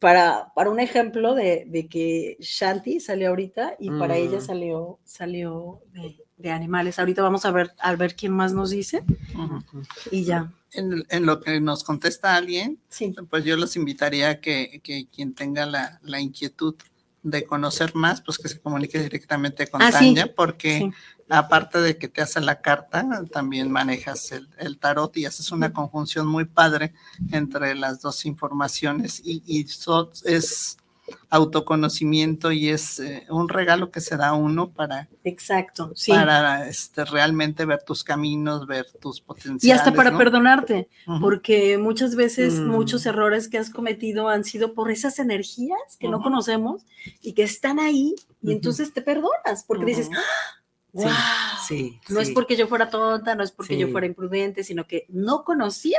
para, para un ejemplo de, de que Shanti salió ahorita y para ella Mm. salió, salió de, de animales. Ahorita vamos a ver, a ver quién más nos dice Ujú. y ya. En, en lo que nos contesta alguien, Sí. pues yo los invitaría a que, que quien tenga la, la inquietud de conocer más, pues que se comunique directamente con Ah, sí. Tanya, porque Sí. Aparte de que te hace la carta, también manejas el, el tarot y haces una conjunción muy padre entre las dos informaciones y, y so- es autoconocimiento y es eh, un regalo que se da a uno para, Exacto, sí. para este, realmente ver tus caminos, ver tus potenciales. y hasta para ¿no? perdonarte, porque muchas veces Mm. muchos errores que has cometido han sido por esas energías que no conocemos y que están ahí y entonces te perdonas porque dices. Wow, sí, no es porque yo fuera tonta, no es porque yo fuera imprudente, sino que no conocía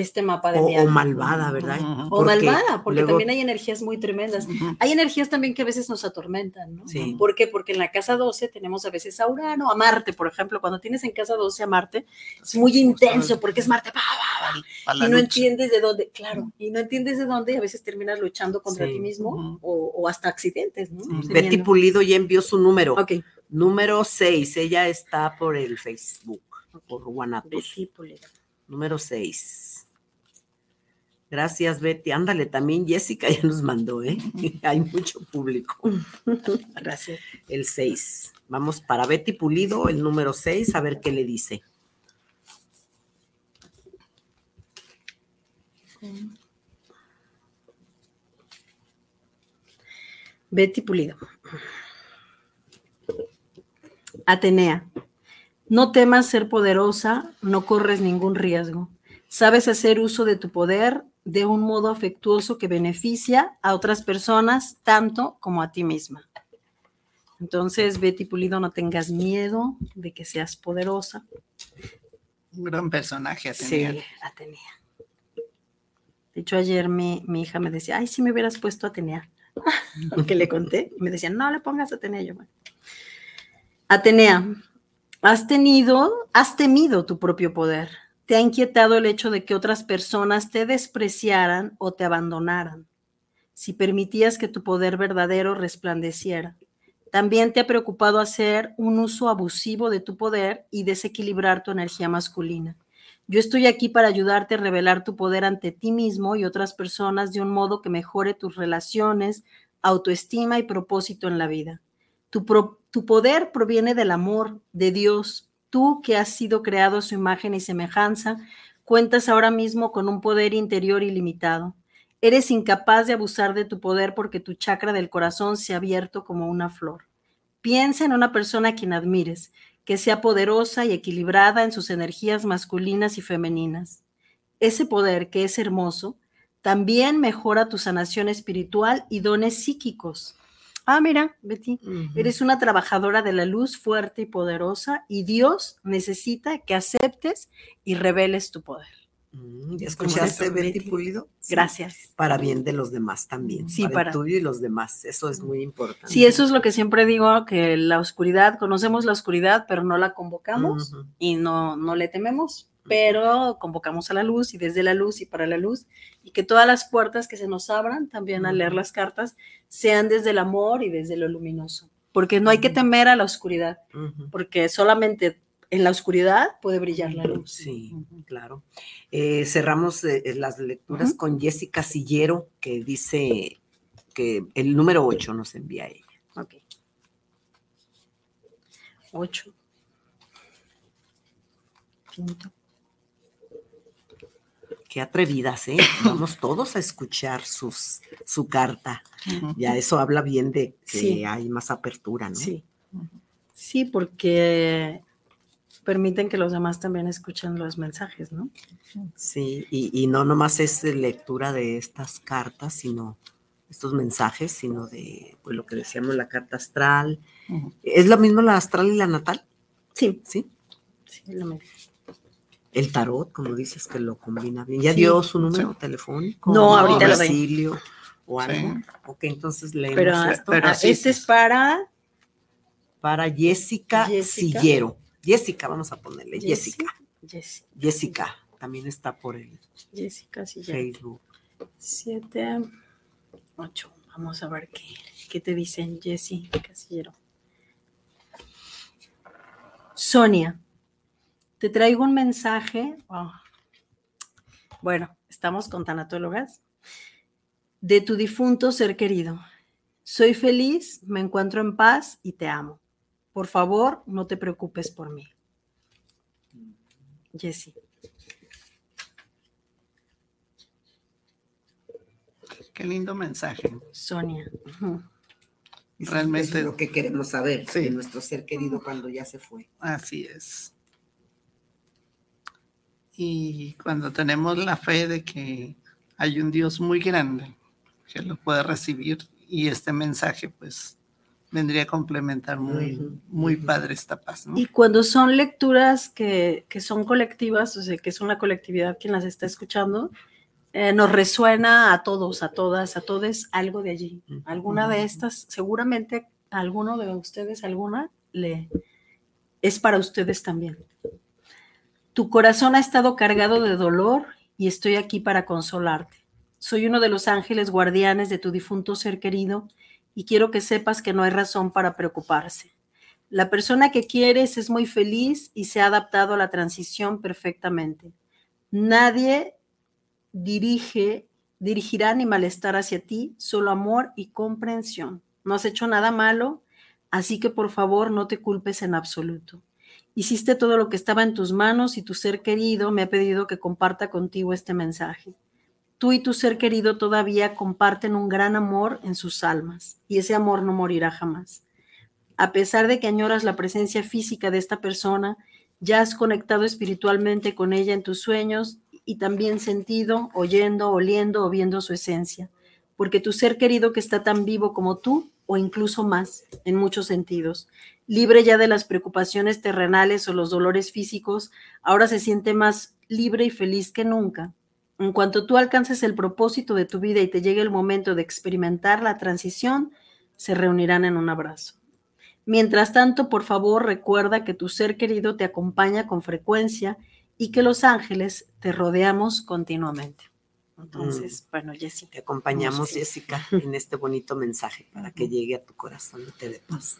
este mapa de O, mi o alma. malvada, ¿verdad? O Porque malvada, porque luego- también hay energías muy tremendas. Hay energías también que a veces nos atormentan, ¿no? Sí. ¿Por qué? Porque en la casa 12 tenemos a veces a Urano, a Marte, por ejemplo. Cuando tienes en casa 12 a Marte, es muy intenso porque es Marte, pa, pa, pa, Pa' la y no lucha. entiendes de dónde, claro, y no entiendes de dónde y a veces terminas luchando contra Sí. ti mismo o, o hasta accidentes, ¿no? Betty. Pulido ya envió su número. Ok. Número 6. Ella está por el Facebook, por Guanatos. Betty Pulido. Número 6. Gracias, Betty. Ándale, también Jessica ya nos mandó, ¿eh? Hay mucho público. Gracias. El 6. Vamos para Betty Pulido, el número 6, a ver qué le dice. Betty Pulido. Atenea, no temas ser poderosa, no corres ningún riesgo. Sabes hacer uso de tu poder de un modo afectuoso que beneficia a otras personas tanto como a ti misma. Entonces, Betty Pulido, no tengas miedo de que seas poderosa. Un gran personaje. Atenea. Sí, Atenea. De hecho, ayer mi, mi hija me decía, ay, si me hubieras puesto Atenea. Porque le conté. Y me decían, no le pongas Atenea. Yo, bueno. Atenea, has tenido, has temido tu propio poder. Te ha inquietado el hecho de que otras personas te despreciaran o te abandonaran. Si permitías que tu poder verdadero resplandeciera. También te ha preocupado hacer un uso abusivo de tu poder y desequilibrar tu energía masculina. Yo estoy aquí para ayudarte a revelar tu poder ante ti mismo y otras personas de un modo que mejore tus relaciones, autoestima y propósito en la vida. Tu, tu poder proviene del amor de Dios. Tú que has sido creado a su imagen y semejanza, cuentas ahora mismo con un poder interior ilimitado. Eres incapaz de abusar de tu poder porque tu chakra del corazón se ha abierto como una flor. Piensa en una persona a quien admires, que sea poderosa y equilibrada en sus energías masculinas y femeninas. Ese poder que es hermoso También mejora tu sanación espiritual y dones psíquicos. Ah, mira, Betty, eres una trabajadora de la luz fuerte y poderosa y Dios necesita que aceptes y reveles tu poder. Mm, ¿Ya escuchaste, Betty Pulido? Sí. Gracias. Para bien de los demás también. Sí, para, para- el tuyo y los demás. Eso es muy importante. Sí, eso es lo que siempre digo, que la oscuridad, conocemos la oscuridad, pero no la convocamos y no, no le tememos, pero convocamos a la luz y desde la luz y para la luz, y que todas las puertas que se nos abran también al leer las cartas sean desde el amor y desde lo luminoso, porque no hay que temer a la oscuridad, porque solamente en la oscuridad puede brillar la luz. Sí, claro. Eh, cerramos eh, las lecturas con Jessica Sillero, que dice que el número 8 nos envía ella. Ok. Ocho. Quinto. Qué atrevidas, ¿eh? Vamos todos a escuchar sus, su carta. Ya eso habla bien de que Sí. hay más apertura, ¿no? Sí. Sí, porque permiten que los demás también escuchen los mensajes, ¿no? Sí, y, y no nomás es lectura de estas cartas, sino estos mensajes, sino de pues, lo que decíamos, la carta astral. ¿Es lo mismo la astral y la natal? Sí, Sí. sí, lo mismo. El tarot, como dices, que lo combina bien. ¿Ya Sí. dio su número telefónico? No, ¿O ahorita lo doy. ¿O algo? Sí. Ok, entonces leemos Pero, esto. pero ah, sí, este sí. es para Para Jessica, Jessica. Sillero. Jessica, vamos a ponerle. Jessica. Jessica. También está por el Jessica Sillero. Facebook. Siete, ocho. Vamos a ver qué, qué te dicen, Jessie Casillero. Sonia, te traigo un mensaje. oh, Bueno, estamos con tanatólogas. De tu difunto ser querido. Soy feliz, me encuentro en paz y te amo. Por favor, no te preocupes por mí. Jessie. Qué lindo mensaje. Sonia. Realmente- es lo que queremos saber Sí. de nuestro ser querido cuando ya se fue. Así es. Y cuando tenemos la fe de que hay un Dios muy grande que lo puede recibir y este mensaje pues vendría a complementar muy, muy padre esta paz, ¿no? Y cuando son lecturas que, que son colectivas, o sea, que es una colectividad quien las está escuchando, eh, nos resuena a todos, a todas, a todos algo de allí. Alguna de estas, seguramente a alguno de ustedes, alguna, le es para ustedes también. Tu corazón ha estado cargado de dolor y estoy aquí para consolarte. Soy uno de los ángeles guardianes de tu difunto ser querido y quiero que sepas que no hay razón para preocuparse. La persona que quieres es muy feliz y se ha adaptado a la transición perfectamente. Nadie dirige, dirigirá ni malestar hacia ti, solo amor y comprensión. No has hecho nada malo, así que por favor no te culpes en absoluto. Hiciste todo lo que estaba en tus manos y tu ser querido me ha pedido que comparta contigo este mensaje. Tú y tu ser querido todavía comparten un gran amor en sus almas y ese amor no morirá jamás. A pesar de que añoras la presencia física de esta persona, ya has conectado espiritualmente con ella en tus sueños y también sentido, oyendo, oliendo o viendo su esencia, porque tu ser querido que está tan vivo como tú, o incluso más, en muchos sentidos, libre ya de las preocupaciones terrenales o los dolores físicos, ahora se siente más libre y feliz que nunca. En cuanto tú alcances el propósito de tu vida y te llegue el momento de experimentar la transición, se reunirán en un abrazo. Mientras tanto, por favor, recuerda que tu ser querido te acompaña con frecuencia y que los ángeles te rodeamos continuamente. Entonces, bueno, Jessica. Te acompañamos. Jessica, en este bonito mensaje para que llegue a tu corazón y te dé paz.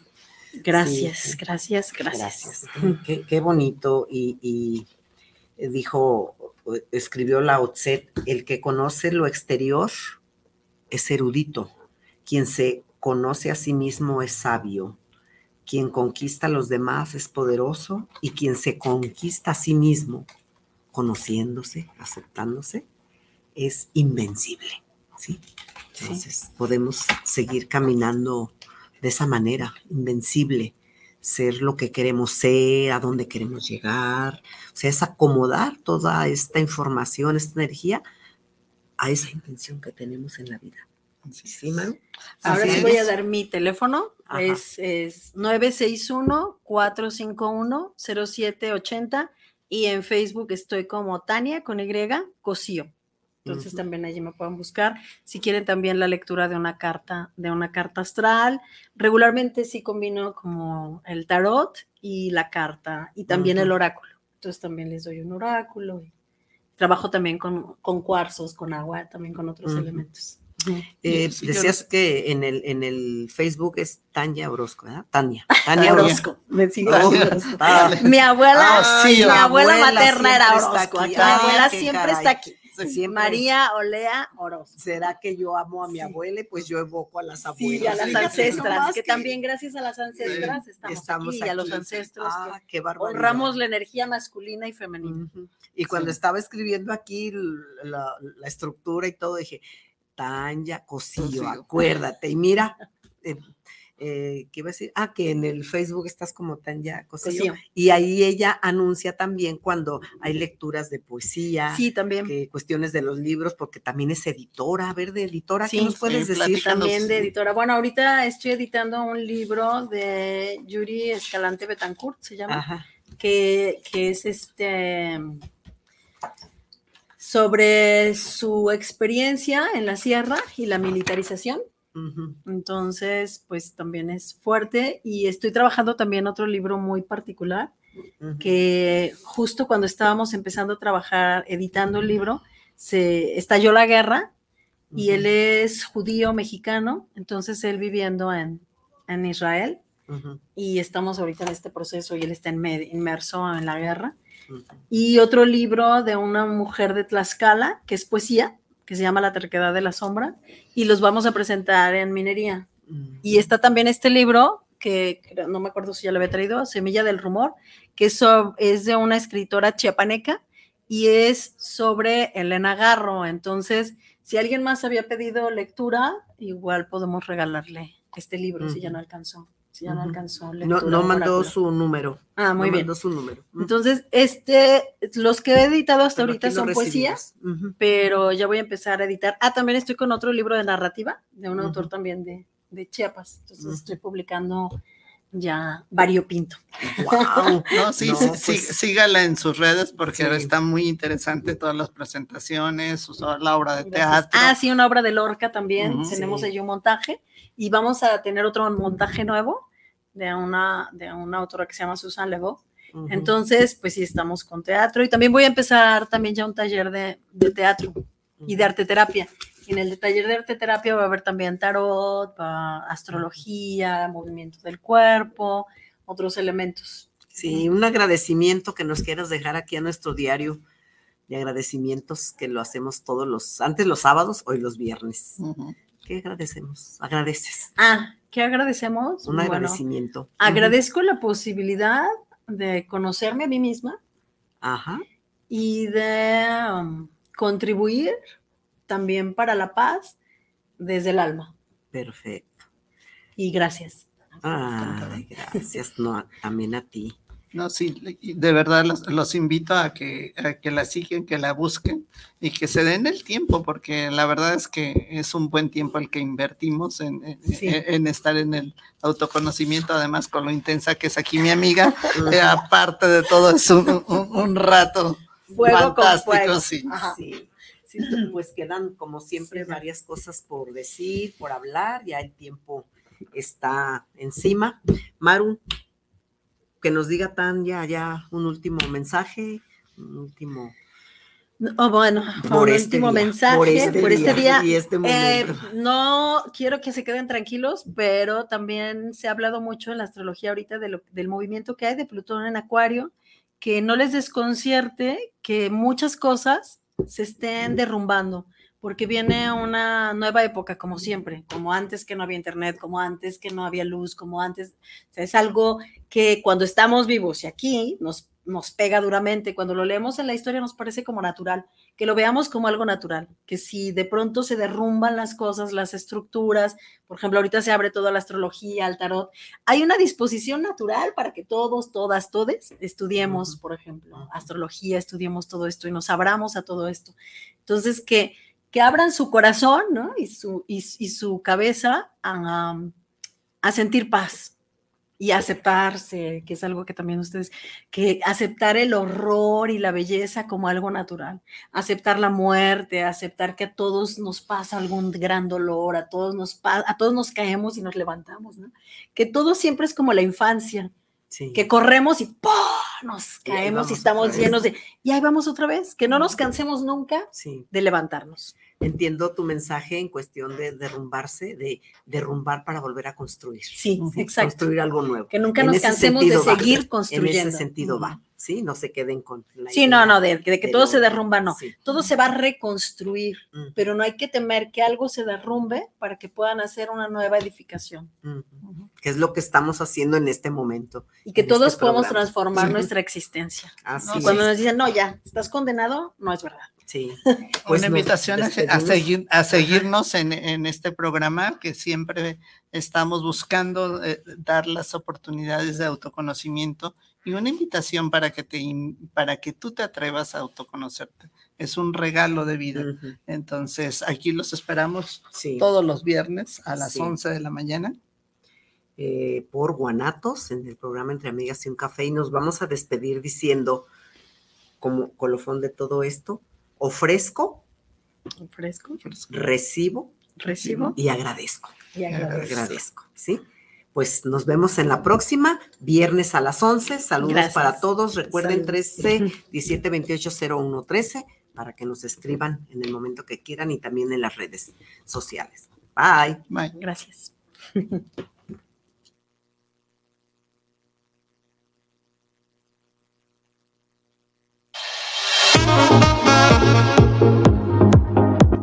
Gracias, Sí. gracias, gracias. Gracias. Qué, qué bonito. Y, y dijo, escribió Lao Tse, el que conoce lo exterior es erudito. Quien se conoce a sí mismo es sabio. Quien conquista a los demás es poderoso. Y quien se conquista a sí mismo, conociéndose, aceptándose, es invencible. ¿sí? Entonces podemos seguir caminando de esa manera, invencible, ser lo que queremos ser, a dónde queremos llegar, o sea, es acomodar toda esta información, esta energía a esa intención que tenemos en la vida. ¿Sí, Maru? Ahora sí voy a dar mi teléfono. Ajá. Es, es 961-451-0780 y en Facebook estoy como Tania con Y, Cosío. Entonces Ujú. también allí me pueden buscar. Si quieren también la lectura de una carta, de una carta astral. Regularmente sí combino como el tarot y la carta y también el Ujú. oráculo. Entonces también les doy un oráculo. y trabajo también con, con cuarzos, con agua, también con otros Ujú. elementos. Eh, decías que en el, en el Facebook es Tania Orozco, ¿verdad? Tania. Tania. Orozco. Me sigo Oh, Mi abuela, Ah, sí, mi la abuela, abuela materna era Orozco. aquí. Aquí mi Ah, abuela siempre caray. está aquí. siempre- María Olea Orozco. ¿Será que yo amo a mi Sí. abuela? Pues yo evoco a las abuelas. Sí, a las ancestras, que también gracias a las ancestras estamos, estamos aquí, y a los ancestros Ah, qué honramos la energía masculina y femenina. Y cuando Sí. estaba escribiendo aquí la, la estructura y todo, dije, Tanya Cosillo. acuérdate. Y mira, eh, ¿qué iba a decir? Ah, que en el Facebook estás como Tanya Cosillo. Cosillo. Y ahí ella anuncia también cuando hay lecturas de poesía, Sí, también. que cuestiones de los libros, porque también es editora. A ver, de editora, ¿qué Sí, nos puedes decir? También de editora. Bueno, ahorita estoy editando un libro de Yuri Escalante Betancourt, se llama. Ajá. que, que es este sobre su experiencia en la sierra y la militarización. Entonces, pues también es fuerte y estoy trabajando también otro libro muy particular que justo cuando estábamos empezando a trabajar editando el libro, se estalló la guerra y él es judío mexicano, entonces él viviendo en, en Israel y estamos ahorita en este proceso y él está inmerso en la guerra. Y otro libro de una mujer de Tlaxcala, que es poesía, que se llama La terquedad de la sombra, y los vamos a presentar en minería. Y está también este libro, que no me acuerdo si ya lo había traído, Semilla del Rumor, que es, de una escritora chiapaneca y es sobre Elena Garro. Entonces, si alguien más había pedido lectura, igual podemos regalarle este libro si ya no alcanzó. Si ya no alcanzó. No, lectura no o mandó oráculo. su número. Ah, muy no bien. mandó su número. Entonces, este, los que he editado hasta Pero ahorita son poesías, recibimos. Ujú. pero ya voy a empezar a editar. Ah, también estoy con otro libro de narrativa, de un autor Ujú. también de, de Chiapas. Entonces, Ujú. estoy publicando ya variopinto. Guau. No, sí, No, sí, pues- sí, sígala en sus redes porque Sí. está muy interesante todas las presentaciones, su- la obra de Gracias. teatro. Ah, sí, una obra de Lorca también. Ujú. Tenemos Sí. ahí un montaje y vamos a tener otro montaje nuevo de una, de una autora que se llama Susan Lebeau. Entonces, pues sí, estamos con teatro y también voy a empezar también ya un taller de, de teatro y de arte terapia. En el taller de arte terapia va a haber también tarot, astrología, movimiento del cuerpo, otros elementos. Sí, un agradecimiento que nos quieras dejar aquí a nuestro diario de agradecimientos que lo hacemos todos los, antes los sábados, hoy los viernes. ¿Qué agradecemos? Agradeces. Ah, ¿qué agradecemos? Un Bueno, agradecimiento. agradezco la posibilidad de conocerme a mí misma. Ajá. y de um, contribuir también para la paz desde el alma. Perfecto. Y gracias. Ay, gracias. No, también a ti. No, sí, de verdad los, los invito a que, a que la sigan, que la busquen y que se den el tiempo, porque la verdad es que es un buen tiempo el que invertimos en, en- Sí. en- en estar en el autoconocimiento, además con lo intensa que es aquí mi amiga, eh, aparte de todo es un, un- un rato Fuego con fantástico, fuego. sí. Sí. Sí, pues quedan como siempre Sí. varias cosas por decir, por hablar, ya el tiempo está encima. Maru, que nos diga tan ya, ya un último mensaje, un último Oh, bueno, por un este último día, mensaje por este por este día día. y este Eh, momento. no quiero que se queden tranquilos, pero también se ha hablado mucho en la astrología ahorita de lo- del movimiento que hay de Plutón en Acuario, que no les desconcierte que muchas cosas se estén derrumbando, porque viene una nueva época, como siempre, como antes que no había internet, como antes que no había luz, como antes. O sea, es algo que cuando estamos vivos y aquí nos, nos pega duramente, cuando lo leemos en la historia nos parece como natural, que lo veamos como algo natural, que si de pronto se derrumban las cosas, las estructuras, por ejemplo, ahorita se abre toda la astrología, el tarot, hay una disposición natural para que todos, todas, todes estudiemos, por ejemplo, astrología, estudiemos todo esto y nos abramos a todo esto. Entonces, que, que abran su corazón ¿no? y, su, y, y su cabeza a, a sentir paz y aceptarse, que es algo que también ustedes, que aceptar el horror y la belleza como algo natural, aceptar la muerte, aceptar que a todos nos pasa algún gran dolor, a todos nos, a todos nos caemos y nos levantamos, ¿no? que todo siempre es como la infancia, sí. que corremos y ¡pum! Nos caemos y, y estamos llenos de, y ahí vamos otra vez, que no nos cansemos nunca sí. de levantarnos entiendo tu mensaje en cuestión de derrumbarse, de derrumbar para volver a construir. Sí, exacto. Construir algo nuevo. Que nunca nos cansemos de seguir va. construyendo. En ese sentido va, ¿sí? No se queden con la Sí, no, no, de, de que de todo se derrumba, no. Sí. Todo se va a reconstruir, -huh. pero no hay que temer que algo se derrumbe para que puedan hacer una nueva edificación. Uh -huh. Que es lo que estamos haciendo en este momento. Y que todos este podemos transformar nuestra existencia. Así ¿no? Cuando nos dicen, no, ya, estás condenado, no es verdad. Sí. Pues Una invitación a, seguir, a seguirnos en, en, este programa que siempre estamos buscando eh, dar las oportunidades de autoconocimiento y una invitación para que, te, para que tú te atrevas a autoconocerte. Es un regalo de vida. Uh -huh. Entonces, aquí los esperamos sí. todos los viernes a las sí. 11 de la mañana. Eh, por Guanatos, en el programa Entre Amigas y un Café, y nos vamos a despedir diciendo, como colofón de todo esto, ofrezco, ofrezco, recibo, recibo y agradezco. Y agradezco. agradezco ¿sí? Pues nos vemos en la próxima, viernes a las 11. Saludos Gracias. para todos. Recuerden 13 17 28 01 13 para que nos escriban en el momento que quieran y también en las redes sociales. Bye. Bye. Gracias.